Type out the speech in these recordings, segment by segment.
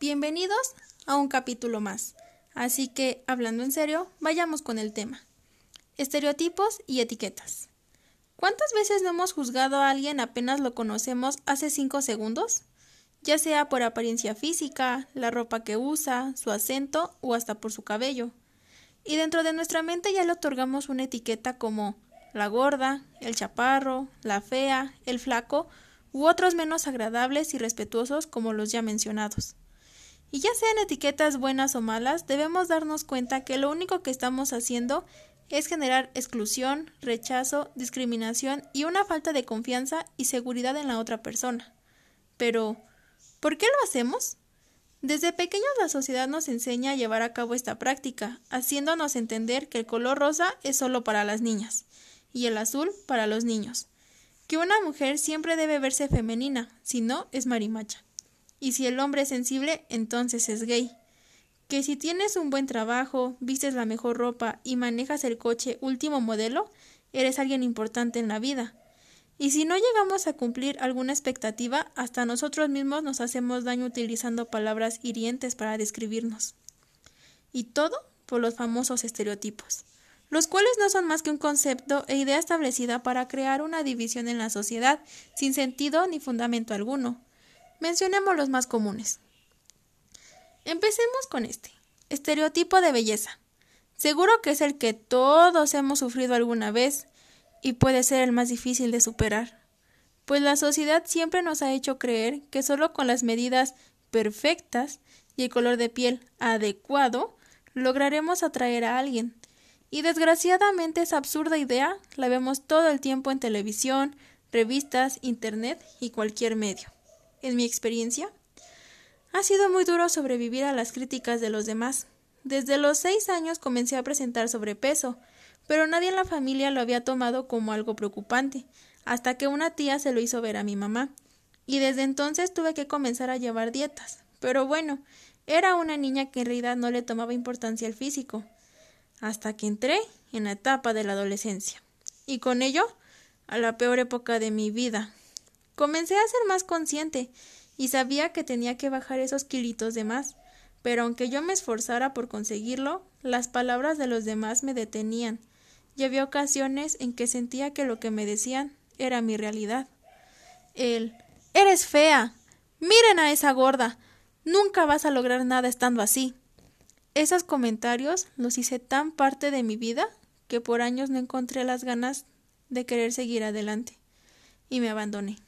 Bienvenidos a un capítulo más. Así que, hablando en serio, vayamos con el tema. Estereotipos y etiquetas. ¿Cuántas veces no hemos juzgado a alguien apenas lo conocemos hace cinco segundos? Ya sea por apariencia física, la ropa que usa, su acento o hasta por su cabello. Y dentro de nuestra mente ya le otorgamos una etiqueta como la gorda, el chaparro, la fea, el flaco u otros menos agradables y respetuosos como los ya mencionados. Y ya sean etiquetas buenas o malas, debemos darnos cuenta que lo único que estamos haciendo es generar exclusión, rechazo, discriminación y una falta de confianza y seguridad en la otra persona. Pero, ¿por qué lo hacemos? Desde pequeños la sociedad nos enseña a llevar a cabo esta práctica, haciéndonos entender que el color rosa es solo para las niñas y el azul para los niños, que una mujer siempre debe verse femenina, si no es marimacha y si el hombre es sensible, entonces es gay. Que si tienes un buen trabajo, vistes la mejor ropa y manejas el coche último modelo, eres alguien importante en la vida. Y si no llegamos a cumplir alguna expectativa, hasta nosotros mismos nos hacemos daño utilizando palabras hirientes para describirnos. Y todo por los famosos estereotipos, los cuales no son más que un concepto e idea establecida para crear una división en la sociedad sin sentido ni fundamento alguno. Mencionemos los más comunes. Empecemos con este. Estereotipo de belleza. Seguro que es el que todos hemos sufrido alguna vez y puede ser el más difícil de superar, pues la sociedad siempre nos ha hecho creer que solo con las medidas perfectas y el color de piel adecuado lograremos atraer a alguien. Y desgraciadamente esa absurda idea la vemos todo el tiempo en televisión, revistas, internet y cualquier medio en mi experiencia, ha sido muy duro sobrevivir a las críticas de los demás. Desde los seis años comencé a presentar sobrepeso, pero nadie en la familia lo había tomado como algo preocupante, hasta que una tía se lo hizo ver a mi mamá, y desde entonces tuve que comenzar a llevar dietas. Pero bueno, era una niña que en realidad no le tomaba importancia al físico, hasta que entré en la etapa de la adolescencia, y con ello a la peor época de mi vida, Comencé a ser más consciente y sabía que tenía que bajar esos kilitos de más, pero aunque yo me esforzara por conseguirlo, las palabras de los demás me detenían, y ocasiones en que sentía que lo que me decían era mi realidad. El Eres fea. Miren a esa gorda. Nunca vas a lograr nada estando así. Esos comentarios los hice tan parte de mi vida que por años no encontré las ganas de querer seguir adelante y me abandoné.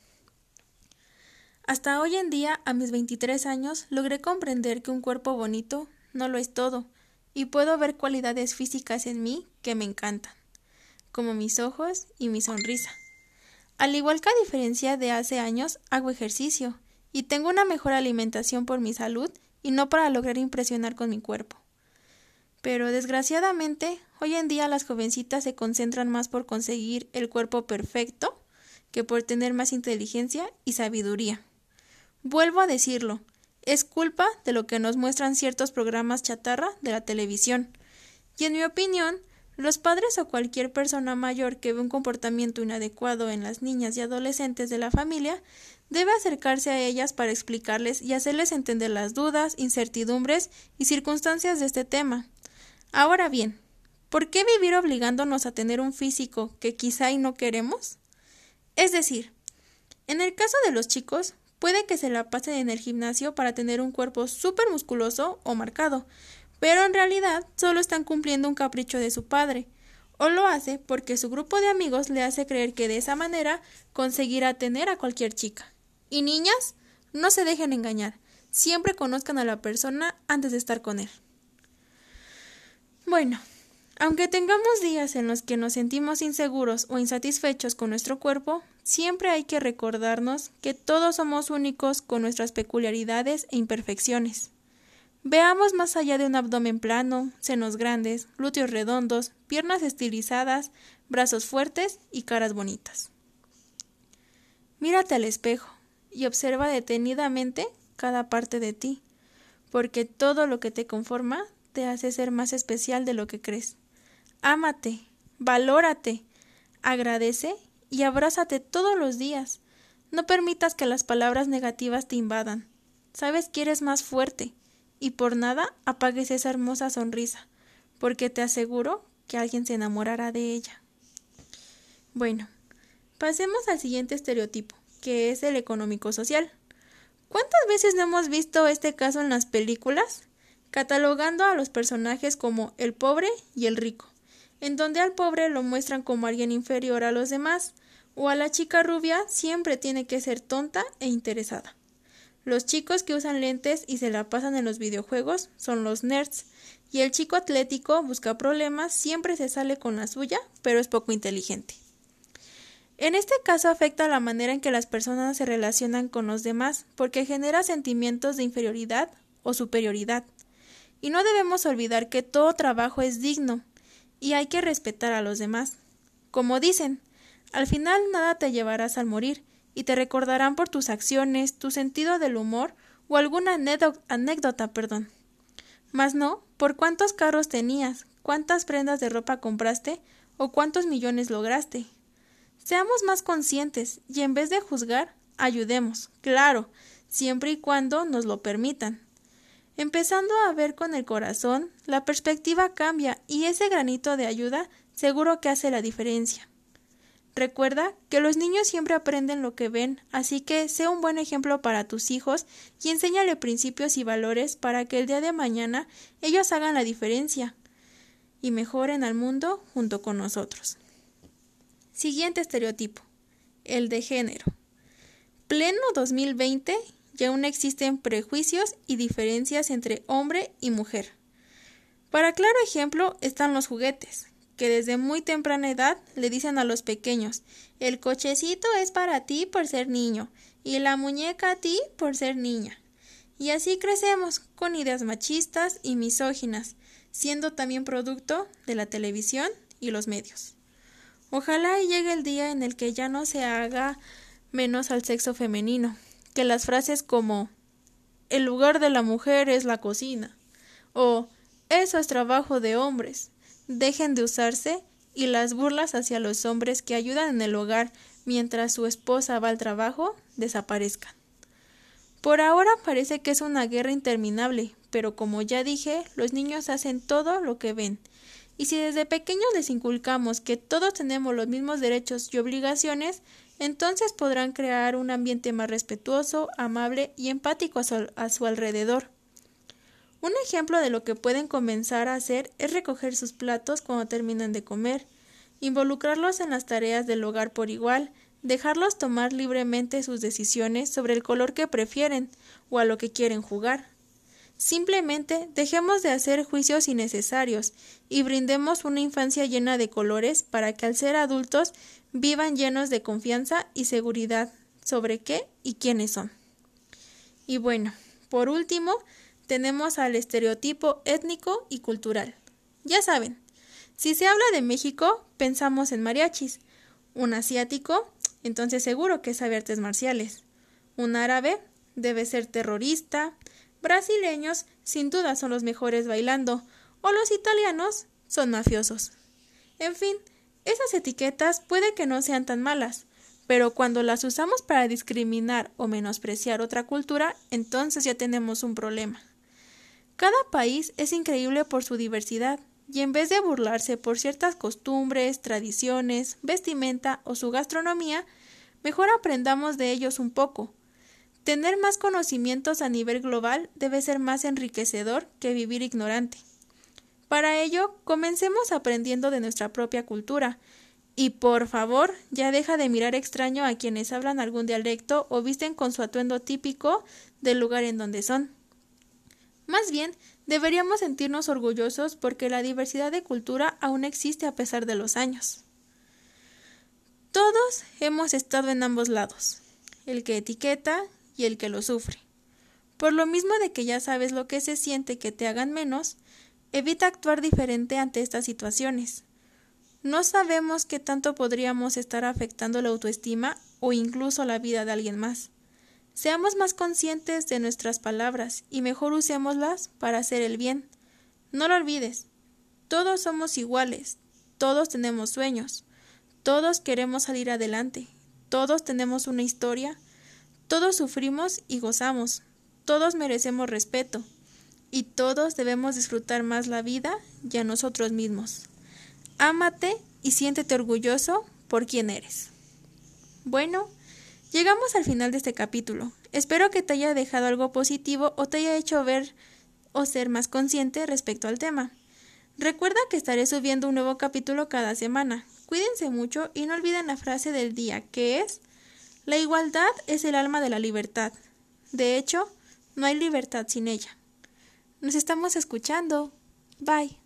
Hasta hoy en día, a mis 23 años, logré comprender que un cuerpo bonito no lo es todo, y puedo ver cualidades físicas en mí que me encantan, como mis ojos y mi sonrisa. Al igual que a diferencia de hace años, hago ejercicio, y tengo una mejor alimentación por mi salud y no para lograr impresionar con mi cuerpo. Pero desgraciadamente, hoy en día las jovencitas se concentran más por conseguir el cuerpo perfecto que por tener más inteligencia y sabiduría. Vuelvo a decirlo, es culpa de lo que nos muestran ciertos programas chatarra de la televisión. Y en mi opinión, los padres o cualquier persona mayor que ve un comportamiento inadecuado en las niñas y adolescentes de la familia debe acercarse a ellas para explicarles y hacerles entender las dudas, incertidumbres y circunstancias de este tema. Ahora bien, ¿por qué vivir obligándonos a tener un físico que quizá y no queremos? Es decir, en el caso de los chicos, Puede que se la pasen en el gimnasio para tener un cuerpo súper musculoso o marcado, pero en realidad solo están cumpliendo un capricho de su padre, o lo hace porque su grupo de amigos le hace creer que de esa manera conseguirá tener a cualquier chica. Y niñas, no se dejen engañar, siempre conozcan a la persona antes de estar con él. Bueno, aunque tengamos días en los que nos sentimos inseguros o insatisfechos con nuestro cuerpo, siempre hay que recordarnos que todos somos únicos con nuestras peculiaridades e imperfecciones. Veamos más allá de un abdomen plano, senos grandes, glúteos redondos, piernas estilizadas, brazos fuertes y caras bonitas. Mírate al espejo y observa detenidamente cada parte de ti, porque todo lo que te conforma te hace ser más especial de lo que crees. Ámate, valórate, agradece y abrázate todos los días. No permitas que las palabras negativas te invadan. sabes que eres más fuerte, y por nada apagues esa hermosa sonrisa, porque te aseguro que alguien se enamorará de ella. Bueno, pasemos al siguiente estereotipo, que es el económico-social. ¿Cuántas veces no hemos visto este caso en las películas? Catalogando a los personajes como el pobre y el rico, en donde al pobre lo muestran como alguien inferior a los demás, o a la chica rubia siempre tiene que ser tonta e interesada. Los chicos que usan lentes y se la pasan en los videojuegos son los nerds, y el chico atlético busca problemas, siempre se sale con la suya, pero es poco inteligente. En este caso afecta la manera en que las personas se relacionan con los demás, porque genera sentimientos de inferioridad o superioridad. Y no debemos olvidar que todo trabajo es digno, y hay que respetar a los demás. Como dicen, al final nada te llevarás al morir, y te recordarán por tus acciones, tu sentido del humor o alguna anécdota, perdón. Mas no, por cuántos carros tenías, cuántas prendas de ropa compraste o cuántos millones lograste. Seamos más conscientes y en vez de juzgar, ayudemos, claro, siempre y cuando nos lo permitan. Empezando a ver con el corazón, la perspectiva cambia y ese granito de ayuda seguro que hace la diferencia. Recuerda que los niños siempre aprenden lo que ven, así que sea un buen ejemplo para tus hijos y enséñale principios y valores para que el día de mañana ellos hagan la diferencia y mejoren al mundo junto con nosotros. Siguiente estereotipo, el de género. Pleno 2020 y aún existen prejuicios y diferencias entre hombre y mujer. Para claro ejemplo están los juguetes que desde muy temprana edad le dicen a los pequeños el cochecito es para ti por ser niño y la muñeca a ti por ser niña. Y así crecemos con ideas machistas y misóginas, siendo también producto de la televisión y los medios. Ojalá llegue el día en el que ya no se haga menos al sexo femenino, que las frases como el lugar de la mujer es la cocina o eso es trabajo de hombres dejen de usarse y las burlas hacia los hombres que ayudan en el hogar mientras su esposa va al trabajo desaparezcan. Por ahora parece que es una guerra interminable, pero como ya dije, los niños hacen todo lo que ven. Y si desde pequeños les inculcamos que todos tenemos los mismos derechos y obligaciones, entonces podrán crear un ambiente más respetuoso, amable y empático a su, alrededor. Un ejemplo de lo que pueden comenzar a hacer es recoger sus platos cuando terminan de comer, involucrarlos en las tareas del hogar por igual, dejarlos tomar libremente sus decisiones sobre el color que prefieren o a lo que quieren jugar. Simplemente dejemos de hacer juicios innecesarios y brindemos una infancia llena de colores para que al ser adultos vivan llenos de confianza y seguridad sobre qué y quiénes son. Y bueno, por último, tenemos al estereotipo étnico y cultural. Ya saben, si se habla de México, pensamos en mariachis. Un asiático, entonces seguro que sabe artes marciales. Un árabe debe ser terrorista. Brasileños, sin duda, son los mejores bailando. O los italianos son mafiosos. En fin, esas etiquetas puede que no sean tan malas, pero cuando las usamos para discriminar o menospreciar otra cultura, entonces ya tenemos un problema. Cada país es increíble por su diversidad, y en vez de burlarse por ciertas costumbres, tradiciones, vestimenta o su gastronomía, mejor aprendamos de ellos un poco. Tener más conocimientos a nivel global debe ser más enriquecedor que vivir ignorante. Para ello, comencemos aprendiendo de nuestra propia cultura, y por favor, ya deja de mirar extraño a quienes hablan algún dialecto o visten con su atuendo típico del lugar en donde son. Más bien, deberíamos sentirnos orgullosos porque la diversidad de cultura aún existe a pesar de los años. Todos hemos estado en ambos lados, el que etiqueta y el que lo sufre. Por lo mismo de que ya sabes lo que se siente que te hagan menos, evita actuar diferente ante estas situaciones. No sabemos qué tanto podríamos estar afectando la autoestima o incluso la vida de alguien más. Seamos más conscientes de nuestras palabras y mejor usémoslas para hacer el bien. No lo olvides. Todos somos iguales. Todos tenemos sueños. Todos queremos salir adelante. Todos tenemos una historia. Todos sufrimos y gozamos. todos merecemos respeto y todos debemos disfrutar más la vida y a nosotros mismos. Ámate y siéntete orgulloso por quien eres. Bueno, llegamos al final de este capítulo. Espero que te haya dejado algo positivo o te haya hecho ver o ser más consciente respecto al tema. Recuerda que estaré subiendo un nuevo capítulo cada semana. Cuídense mucho y no olviden la frase del día, que es La igualdad es el alma de la libertad. De hecho, no hay libertad sin ella. Nos estamos escuchando. Bye.